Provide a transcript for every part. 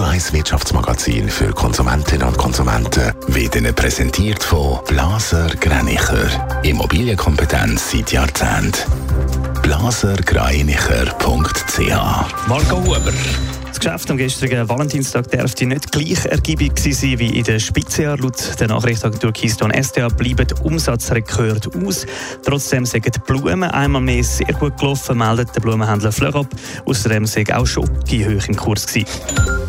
Radio 1 Wirtschaftsmagazin für Konsumentinnen und Konsumenten wird Ihnen präsentiert von Blaser Greinicher. Immobilienkompetenz seit Jahrzehnten. blasergreinicher.ch Marco Huber. Das Geschäft am gestrigen Valentinstag dürfte nicht gleich ergiebig sein wie in der Spitzenjahr. Laut der Nachrichtenagentur Keystone SDA bleiben Umsatzrekord aus. Trotzdem sind die Blumen einmal mehr sehr gut gelaufen, meldet der Blumenhändler Fleur Außerdem sind auch Schoki hoch im Kurs gewesen.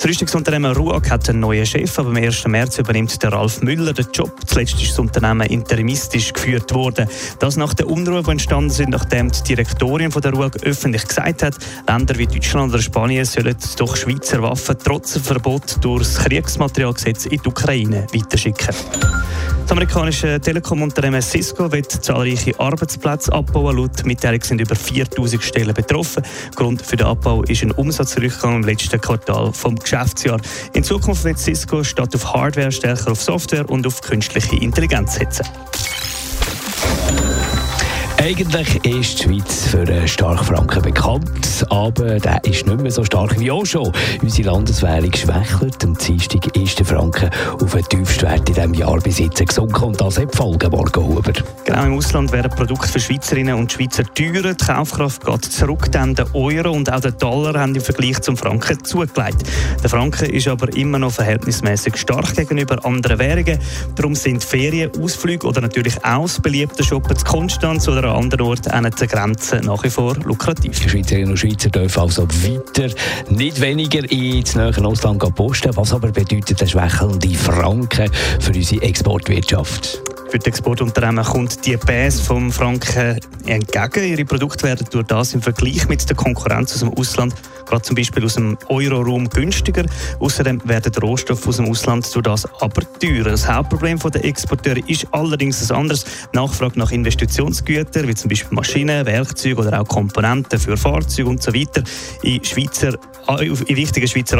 Das Rüstungsunternehmen RUAG hat einen neuen Chef. Aber am 1. März übernimmt der Ralf Müller den Job. Zuletzt ist das Unternehmen interimistisch geführt worden. Das nach der Unruhe, die entstanden sind, nachdem die Direktorin von der RUAG öffentlich gesagt hat, Länder wie Deutschland oder Spanien sollen doch Schweizer Waffen trotz Verbot durch das Kriegsmaterialgesetz in die Ukraine weiterschicken. Das amerikanische Telekom-Unternehmen Cisco wird zahlreiche Arbeitsplätze abbauen. Laut Mitteilung sind über 4000 Stellen betroffen. Grund für den Abbau ist ein Umsatzrückgang im letzten Quartal vom Geschäftsjahr. In Zukunft wird Cisco statt auf Hardware stärker auf Software und auf künstliche Intelligenz setzen. Eigentlich ist die Schweiz für einen starken Franken bekannt, aber der ist nicht mehr so stark wie auch schon. Unsere Landeswährung schwächelt. Am Dienstag ist der Franken auf den tiefsten Wert in diesem Jahr jetzt gesunken und das hat Folgen, Morgen Huber. Genau, im Ausland werden Produkte für Schweizerinnen und Schweizer teurer. Die Kaufkraft geht zurück, denn der Euro und auch der Dollar haben im Vergleich zum Franken zugelegt. Der Franken ist aber immer noch verhältnismäßig stark gegenüber anderen Währungen. Darum sind Ferien, Ausflüge oder natürlich auch das beliebte Shoppen zu Konstanz oder an anderen Orten an den Grenzen nach wie vor lukrativ. Die Schweizerinnen und Schweizer dürfen also weiter nicht weniger ins näheren Ausland posten. Was aber bedeutet der schwächelnde Franken für unsere Exportwirtschaft? Für die Exportunternehmen kommt die Base vom Franken entgegen. Ihre Produkte werden durch das im Vergleich mit der Konkurrenz aus dem Ausland, gerade zum Beispiel aus dem Euro-Raum, günstiger. Außerdem werden Rohstoffe aus dem Ausland durch das aber teurer. Das Hauptproblem der Exporteure ist allerdings ein anderes. Nachfrage nach Investitionsgütern, wie zum Beispiel Maschinen, Werkzeuge oder auch Komponenten für Fahrzeuge und so in, Schweizer, in wichtigen Schweizer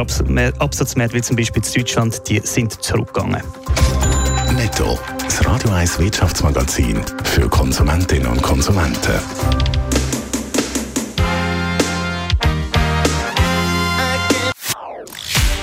Absatzmärkten, wie zum Beispiel in Deutschland, die sind zurückgegangen. Netto, das Radio 1 Wirtschaftsmagazin für Konsumentinnen und Konsumenten.